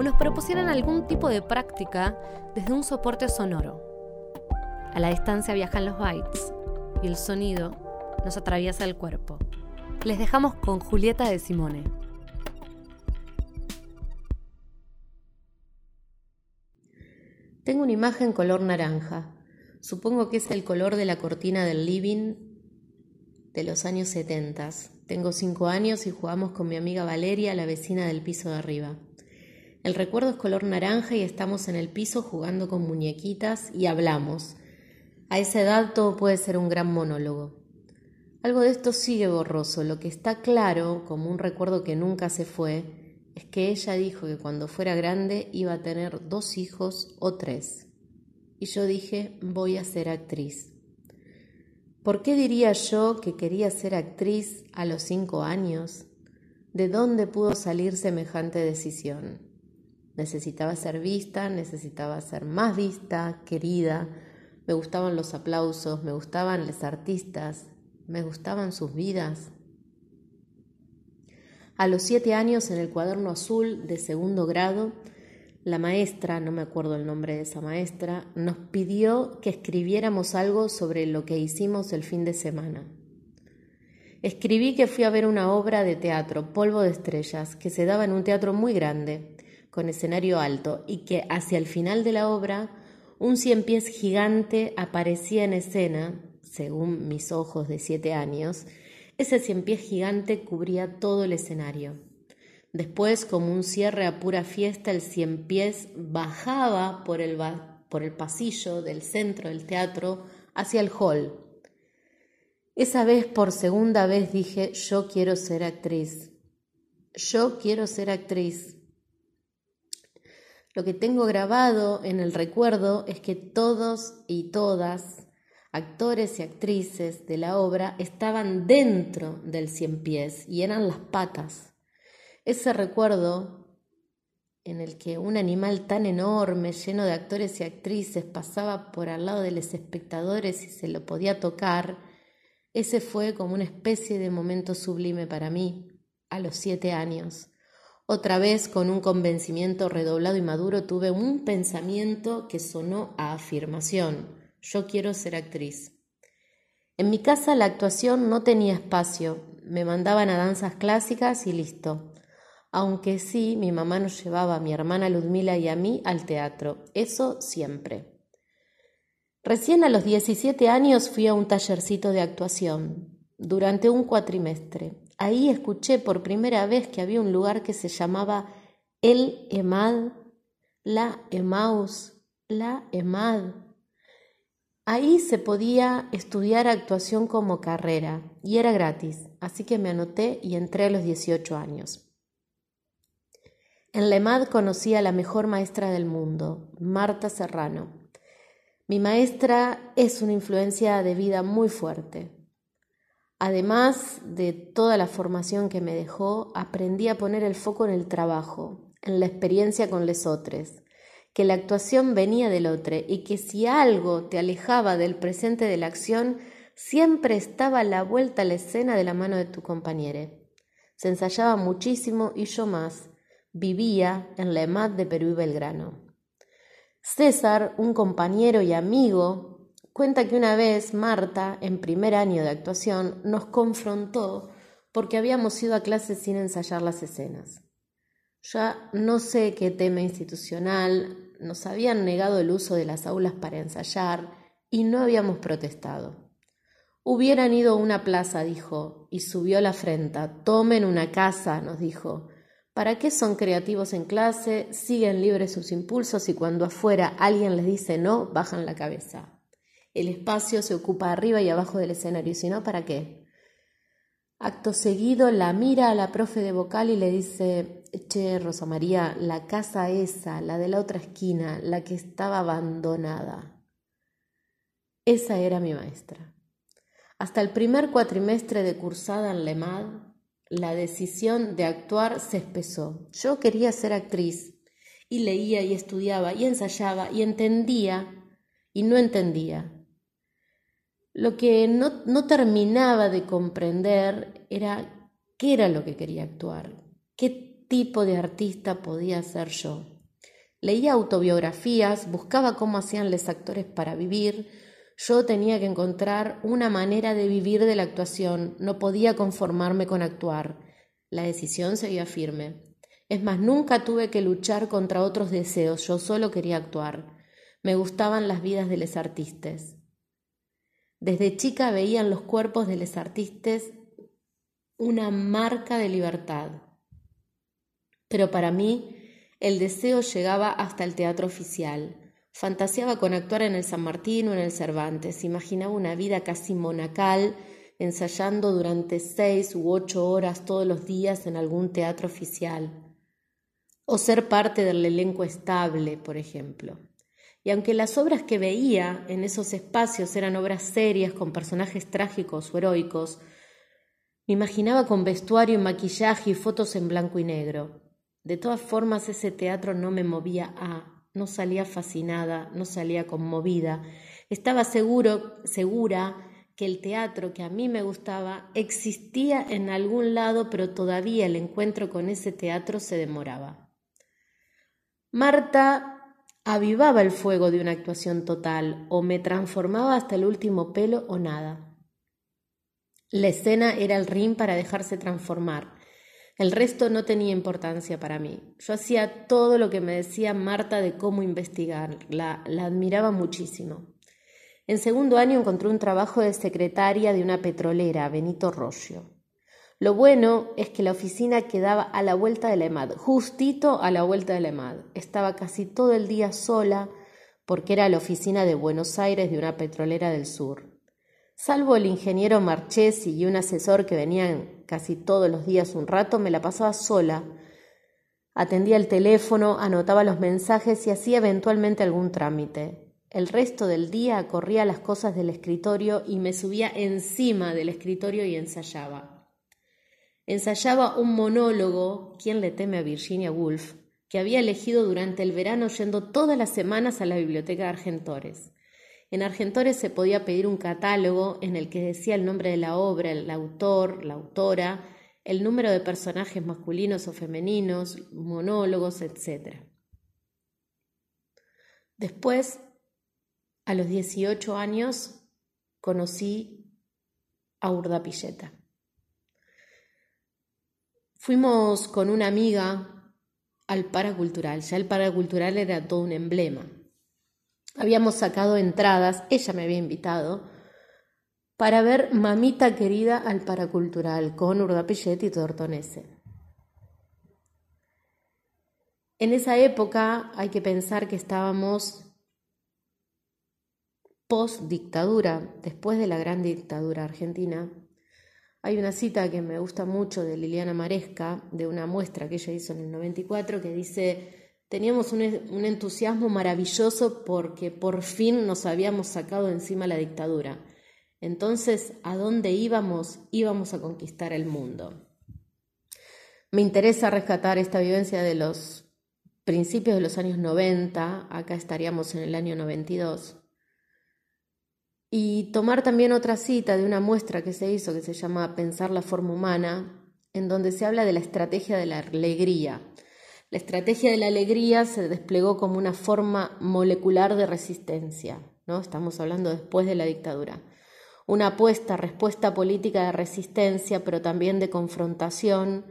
o nos propusieran algún tipo de práctica desde un soporte sonoro. A la distancia viajan los bytes y el sonido nos atraviesa el cuerpo. Les dejamos con Julieta de Simone. Tengo una imagen color naranja. Supongo que es el color de la cortina del living de los años 70. Tengo cinco años y jugamos con mi amiga Valeria, la vecina del piso de arriba. El recuerdo es color naranja y estamos en el piso jugando con muñequitas y hablamos. A esa edad todo puede ser un gran monólogo. Algo de esto sigue borroso. Lo que está claro, como un recuerdo que nunca se fue, es que ella dijo que cuando fuera grande iba a tener dos hijos o tres. Y yo dije, voy a ser actriz. ¿Por qué diría yo que quería ser actriz a los cinco años? ¿De dónde pudo salir semejante decisión? Necesitaba ser vista, necesitaba ser más vista, querida. Me gustaban los aplausos, me gustaban los artistas, me gustaban sus vidas. A los siete años, en el cuaderno azul de segundo grado, la maestra, no me acuerdo el nombre de esa maestra, nos pidió que escribiéramos algo sobre lo que hicimos el fin de semana. Escribí que fui a ver una obra de teatro, Polvo de Estrellas, que se daba en un teatro muy grande con escenario alto y que hacia el final de la obra un cien pies gigante aparecía en escena, según mis ojos de siete años, ese cien pies gigante cubría todo el escenario. Después, como un cierre a pura fiesta, el cien pies bajaba por el, por el pasillo del centro del teatro hacia el hall. Esa vez, por segunda vez, dije, yo quiero ser actriz. Yo quiero ser actriz. Lo que tengo grabado en el recuerdo es que todos y todas, actores y actrices de la obra, estaban dentro del cien pies y eran las patas. Ese recuerdo en el que un animal tan enorme, lleno de actores y actrices, pasaba por al lado de los espectadores y se lo podía tocar, ese fue como una especie de momento sublime para mí a los siete años. Otra vez, con un convencimiento redoblado y maduro, tuve un pensamiento que sonó a afirmación. Yo quiero ser actriz. En mi casa la actuación no tenía espacio. Me mandaban a danzas clásicas y listo. Aunque sí, mi mamá nos llevaba a mi hermana Ludmila y a mí al teatro. Eso siempre. Recién a los 17 años fui a un tallercito de actuación durante un cuatrimestre. Ahí escuché por primera vez que había un lugar que se llamaba El Emad, la Emaus, la Emad. Ahí se podía estudiar actuación como carrera y era gratis, así que me anoté y entré a los 18 años. En la EMAD conocí a la mejor maestra del mundo, Marta Serrano. Mi maestra es una influencia de vida muy fuerte. Además de toda la formación que me dejó, aprendí a poner el foco en el trabajo, en la experiencia con les otros, que la actuación venía del otro y que si algo te alejaba del presente de la acción, siempre estaba la vuelta a la escena de la mano de tu compañero. Se ensayaba muchísimo y yo más. Vivía en la EMAD de Perú y Belgrano. César, un compañero y amigo, Cuenta que una vez Marta, en primer año de actuación, nos confrontó porque habíamos ido a clase sin ensayar las escenas. Ya no sé qué tema institucional, nos habían negado el uso de las aulas para ensayar y no habíamos protestado. Hubieran ido a una plaza, dijo, y subió la frente. Tomen una casa, nos dijo. ¿Para qué son creativos en clase? Siguen libres sus impulsos y cuando afuera alguien les dice no, bajan la cabeza el espacio se ocupa arriba y abajo del escenario, si no, ¿para qué? Acto seguido la mira a la profe de vocal y le dice, che, Rosa María, la casa esa, la de la otra esquina, la que estaba abandonada. Esa era mi maestra. Hasta el primer cuatrimestre de cursada en LEMAD, la decisión de actuar se espesó. Yo quería ser actriz y leía y estudiaba y ensayaba y entendía y no entendía. Lo que no, no terminaba de comprender era qué era lo que quería actuar, qué tipo de artista podía ser yo. Leía autobiografías, buscaba cómo hacían los actores para vivir. Yo tenía que encontrar una manera de vivir de la actuación, no podía conformarme con actuar. La decisión seguía firme. Es más, nunca tuve que luchar contra otros deseos, yo solo quería actuar. Me gustaban las vidas de los artistas. Desde chica veía en los cuerpos de los artistas una marca de libertad. Pero para mí el deseo llegaba hasta el teatro oficial. Fantaseaba con actuar en el San Martín o en el Cervantes. Imaginaba una vida casi monacal, ensayando durante seis u ocho horas todos los días en algún teatro oficial. O ser parte del elenco estable, por ejemplo. Y aunque las obras que veía en esos espacios eran obras serias con personajes trágicos o heroicos, me imaginaba con vestuario, maquillaje y fotos en blanco y negro. De todas formas, ese teatro no me movía a, no salía fascinada, no salía conmovida. Estaba seguro, segura que el teatro que a mí me gustaba existía en algún lado, pero todavía el encuentro con ese teatro se demoraba. Marta avivaba el fuego de una actuación total o me transformaba hasta el último pelo o nada. La escena era el ring para dejarse transformar. El resto no tenía importancia para mí. Yo hacía todo lo que me decía Marta de cómo investigar. La, admiraba muchísimo. En segundo año encontré un trabajo de secretaria de una petrolera, Benito Roggio. Lo bueno es que la oficina quedaba a la vuelta de la EMAD, justito a la vuelta de la EMAD. Estaba casi todo el día sola porque era la oficina de Buenos Aires de una petrolera del sur. Salvo el ingeniero Marchesi y un asesor que venían casi todos los días un rato, me la pasaba sola. Atendía el teléfono, anotaba los mensajes y hacía eventualmente algún trámite. El resto del día corría las cosas del escritorio y me subía encima del escritorio y ensayaba ensayaba un monólogo, ¿Quién le teme a Virginia Woolf?, que había elegido durante el verano yendo todas las semanas a la biblioteca de Argentores. En Argentores se podía pedir un catálogo en el que decía el nombre de la obra, el autor, la autora, el número de personajes masculinos o femeninos, monólogos, etc. Después, a los 18 años, conocí a Urda Pilleta. Fuimos con una amiga al paracultural, ya el paracultural era todo un emblema. Habíamos sacado entradas, ella me había invitado, para ver Mamita Querida al paracultural con Urda Pillet y Tortonese. En esa época hay que pensar que estábamos post dictadura, después de la gran dictadura argentina, hay una cita que me gusta mucho de Liliana Maresca, de una muestra que ella hizo en el 94, que dice, teníamos un, entusiasmo maravilloso porque por fin nos habíamos sacado encima la dictadura. Entonces, ¿a dónde íbamos? Íbamos a conquistar el mundo. Me interesa rescatar esta vivencia de los principios de los años 90, acá estaríamos en el año 92, y tomar también otra cita de una muestra que se hizo que se llama Pensar la forma humana, en donde se habla de la estrategia de la alegría. La estrategia de la alegría se desplegó como una forma molecular de resistencia, ¿no? Estamos hablando después de la dictadura. Una apuesta, respuesta política de resistencia, pero también de confrontación,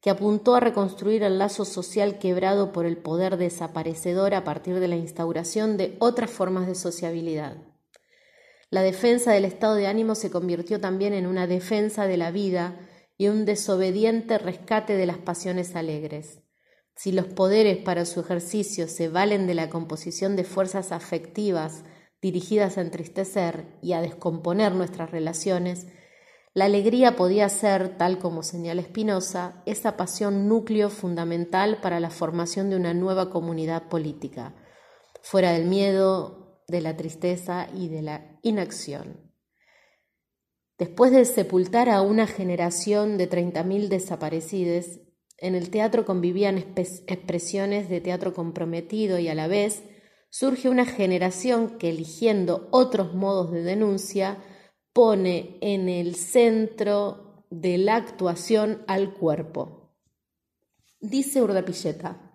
que apuntó a reconstruir el lazo social quebrado por el poder desaparecedor a partir de la instauración de otras formas de sociabilidad. La defensa del estado de ánimo se convirtió también en una defensa de la vida y un desobediente rescate de las pasiones alegres. Si los poderes para su ejercicio se valen de la composición de fuerzas afectivas dirigidas a entristecer y a descomponer nuestras relaciones, La alegría podía ser, tal como señala Spinoza, esa pasión núcleo fundamental para la formación de una nueva comunidad política, fuera del miedo, de la tristeza y de la inacción. Después de sepultar a una generación de 30.000 desaparecidos, en el teatro convivían expresiones de teatro comprometido y a la vez surge una generación que eligiendo otros modos de denuncia pone en el centro de la actuación al cuerpo. Dice Urdapilleta,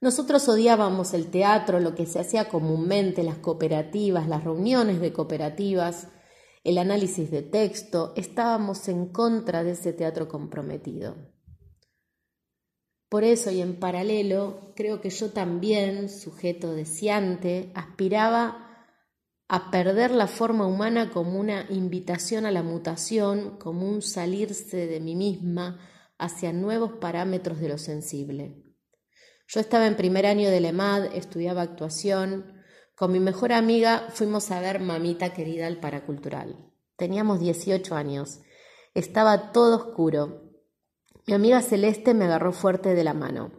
nosotros odiábamos el teatro, lo que se hacía comúnmente, las cooperativas, las reuniones de cooperativas, el análisis de texto, estábamos en contra de ese teatro comprometido. Por eso y en paralelo, creo que yo también, sujeto deseante, aspiraba a perder la forma humana como una invitación a la mutación, como un salirse de mí misma hacia nuevos parámetros de lo sensible. Yo estaba en primer año de LEMAD, estudiaba actuación. Con mi mejor amiga fuimos a ver Mamita Querida al Paracultural. Teníamos 18 años. Estaba todo oscuro, mi amiga Celeste me agarró fuerte de la mano.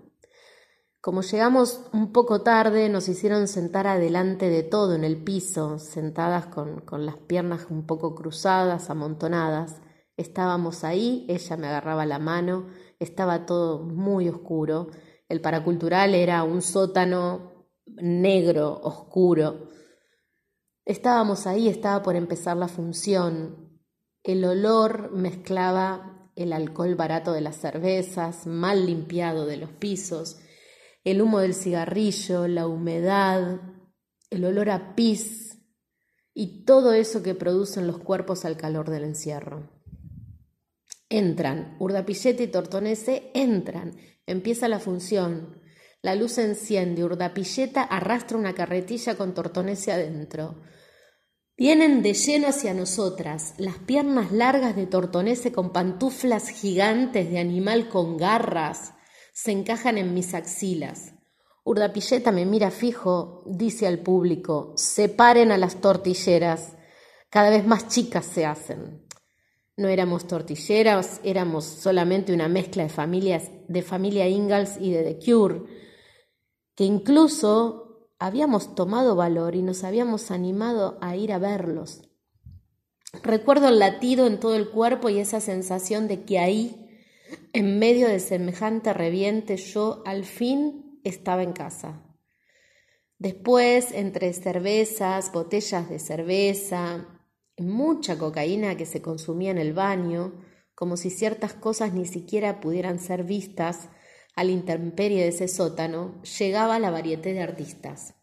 Como llegamos un poco tarde, nos hicieron sentar adelante de todo en el piso, sentadas con, con las piernas un poco cruzadas, amontonadas. Estábamos ahí, ella me agarraba la mano, estaba todo muy oscuro. El paracultural era un sótano negro, oscuro. Estábamos ahí, estaba por empezar la función. El olor mezclaba el alcohol barato de las cervezas, mal limpiado de los pisos, el humo del cigarrillo, la humedad, el olor a pis y todo eso que producen los cuerpos al calor del encierro. Entran, Urdapillete y Tortonese entran, empieza la función. La luz se enciende, Urdapilleta arrastra una carretilla con Tortonese adentro. Vienen de lleno hacia nosotras, las piernas largas de tortonese con pantuflas gigantes de animal con garras se encajan en mis axilas. Urdapilleta me mira fijo, dice al público, separen a las tortilleras, cada vez más chicas se hacen. No éramos tortilleras, éramos solamente una mezcla de familias, de familia Ingalls y de The Cure, que incluso habíamos tomado valor y nos habíamos animado a ir a verlos. Recuerdo el latido en todo el cuerpo y esa sensación de que ahí, en medio de semejante reviente, yo al fin estaba en casa. Después, entre cervezas, botellas de cerveza, mucha cocaína que se consumía en el baño, como si ciertas cosas ni siquiera pudieran ser vistas, a la intemperie de ese sótano, llegaba la variedad de artistas.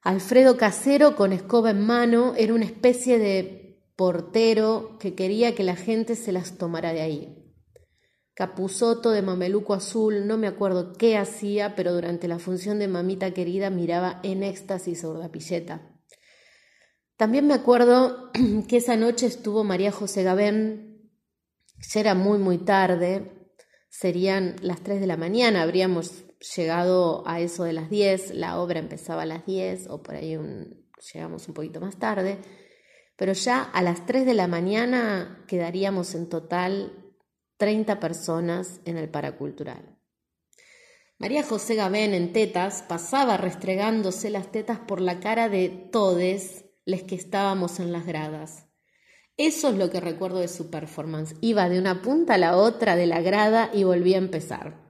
Alfredo Casero, con escoba en mano, era una especie de portero que quería que la gente se las tomara de ahí. Capuzoto de mameluco azul, no me acuerdo qué hacía, pero durante la función de Mamita Querida miraba en éxtasis a Pilleta. También me acuerdo que esa noche estuvo María José Gabén, ya era muy, muy tarde, serían las 3 de la mañana, habríamos llegado a eso de las 10, la obra empezaba a las 10 o por ahí llegamos un poquito más tarde, pero ya a las 3 de la mañana quedaríamos en total 30 personas en el paracultural. María José Gabén en tetas pasaba restregándose las tetas por la cara de todes les que estábamos en las gradas. Eso es lo que recuerdo de su performance. Iba de una punta a la otra de la grada y volvía a empezar.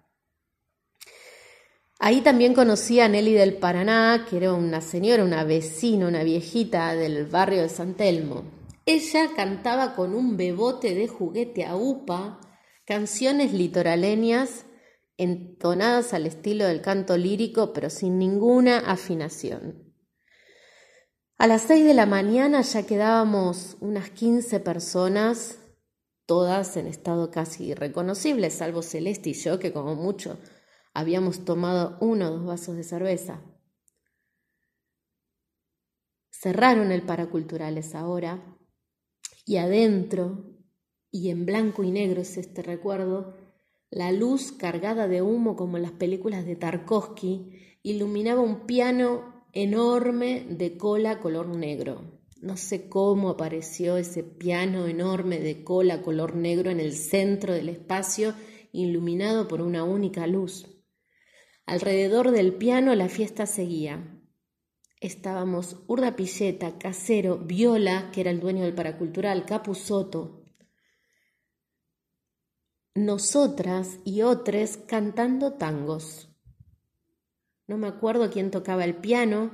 Ahí también conocí a Nelly del Paraná, que era una señora, una vecina, una viejita del barrio de San Telmo. Ella cantaba con un bebote de juguete a upa canciones litoraleñas entonadas al estilo del canto lírico, pero sin ninguna afinación. A las seis de la mañana ya quedábamos unas quince personas, todas en estado casi irreconocible, salvo Celeste y yo, que como mucho habíamos tomado uno o dos vasos de cerveza. Cerraron el paracultural esa hora y adentro, y en blanco y negro es este recuerdo, la luz cargada de humo como en las películas de Tarkovsky iluminaba un piano enorme de cola color negro. No sé cómo apareció ese piano enorme de cola color negro en el centro del espacio, iluminado por una única luz. Alrededor del piano la fiesta seguía. Estábamos Urda Pilleta, Casero, Viola, que era el dueño del paracultural, Capusoto, nosotras y otros cantando tangos. No me acuerdo quién tocaba el piano.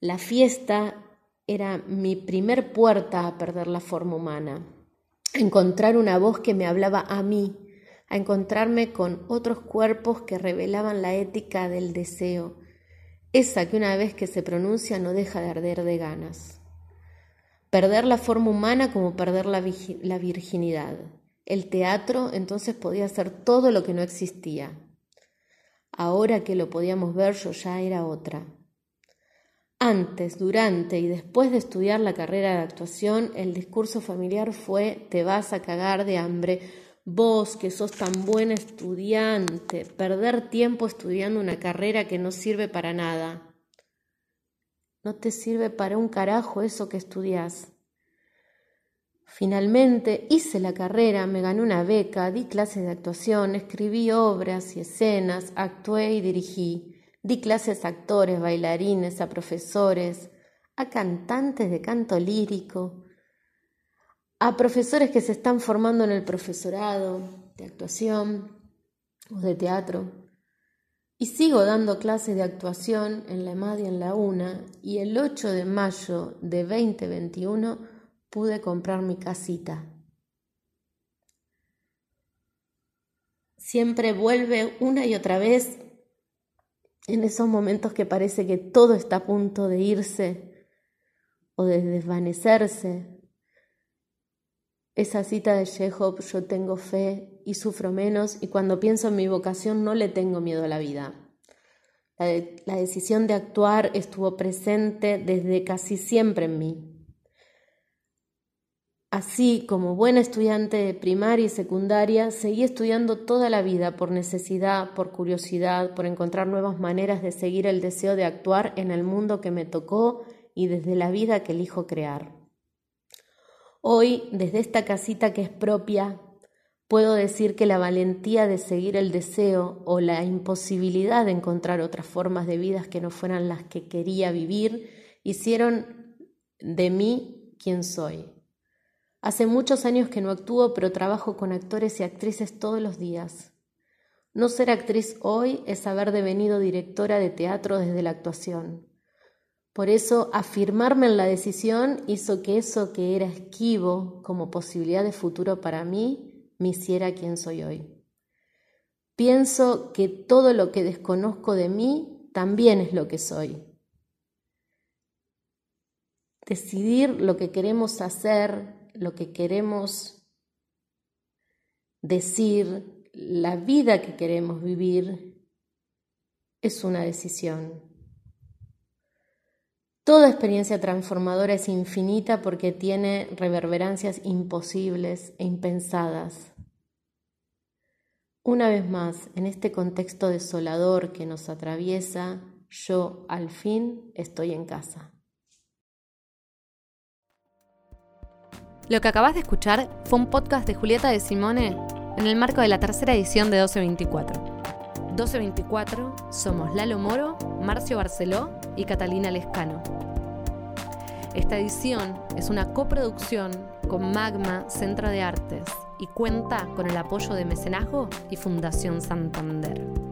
La fiesta era mi primer puerta a perder la forma humana, a encontrar una voz que me hablaba a mí, a encontrarme con otros cuerpos que revelaban la ética del deseo, esa que una vez que se pronuncia no deja de arder de ganas. Perder la forma humana como perder la, la virginidad. El teatro entonces podía ser todo lo que no existía. Ahora que lo podíamos ver yo ya era otra. Antes, durante y después de estudiar la carrera de actuación, el discurso familiar fue te vas a cagar de hambre. Vos que sos tan buen estudiante, perder tiempo estudiando una carrera que no sirve para nada. No te sirve para un carajo eso que estudias. Finalmente hice la carrera, me gané una beca, di clases de actuación, escribí obras y escenas, actué y dirigí. Di clases a actores, bailarines, a profesores, a cantantes de canto lírico, a profesores que se están formando en el profesorado de actuación o de teatro. Y sigo dando clases de actuación en la EMAD y en la UNA y el 8 de mayo de 2021 pude comprar mi casita. Siempre vuelve una y otra vez en esos momentos que parece que todo está a punto de irse o de desvanecerse. Esa cita de Chekhov, yo tengo fe y sufro menos y cuando pienso en mi vocación no le tengo miedo a la vida. La, la decisión de actuar estuvo presente desde casi siempre en mí. Así como buena estudiante de primaria y secundaria, seguí estudiando toda la vida por necesidad, por curiosidad, por encontrar nuevas maneras de seguir el deseo de actuar en el mundo que me tocó y desde la vida que elijo crear. Hoy, desde esta casita que es propia, puedo decir que la valentía de seguir el deseo o la imposibilidad de encontrar otras formas de vida que no fueran las que quería vivir hicieron de mí quien soy. Hace muchos años que no actúo, pero trabajo con actores y actrices todos los días. No ser actriz hoy es haber devenido directora de teatro desde la actuación. Por eso, afirmarme en la decisión hizo que eso que era esquivo como posibilidad de futuro para mí me hiciera quien soy hoy. Pienso que todo lo que desconozco de mí también es lo que soy. Decidir lo que queremos hacer lo que queremos decir, la vida que queremos vivir, es una decisión. Toda experiencia transformadora es infinita porque tiene reverberancias imposibles e impensadas. Una vez más, en este contexto desolador que nos atraviesa, yo al fin estoy en casa. Lo que acabas de escuchar fue un podcast de Julieta de Simone en el marco de la tercera edición de 1224. 1224 somos Lalo Moro, Marcio Barceló y Catalina Lescano. Esta edición es una coproducción con Magma Centro de Artes y cuenta con el apoyo de Mecenazgo y Fundación Santander.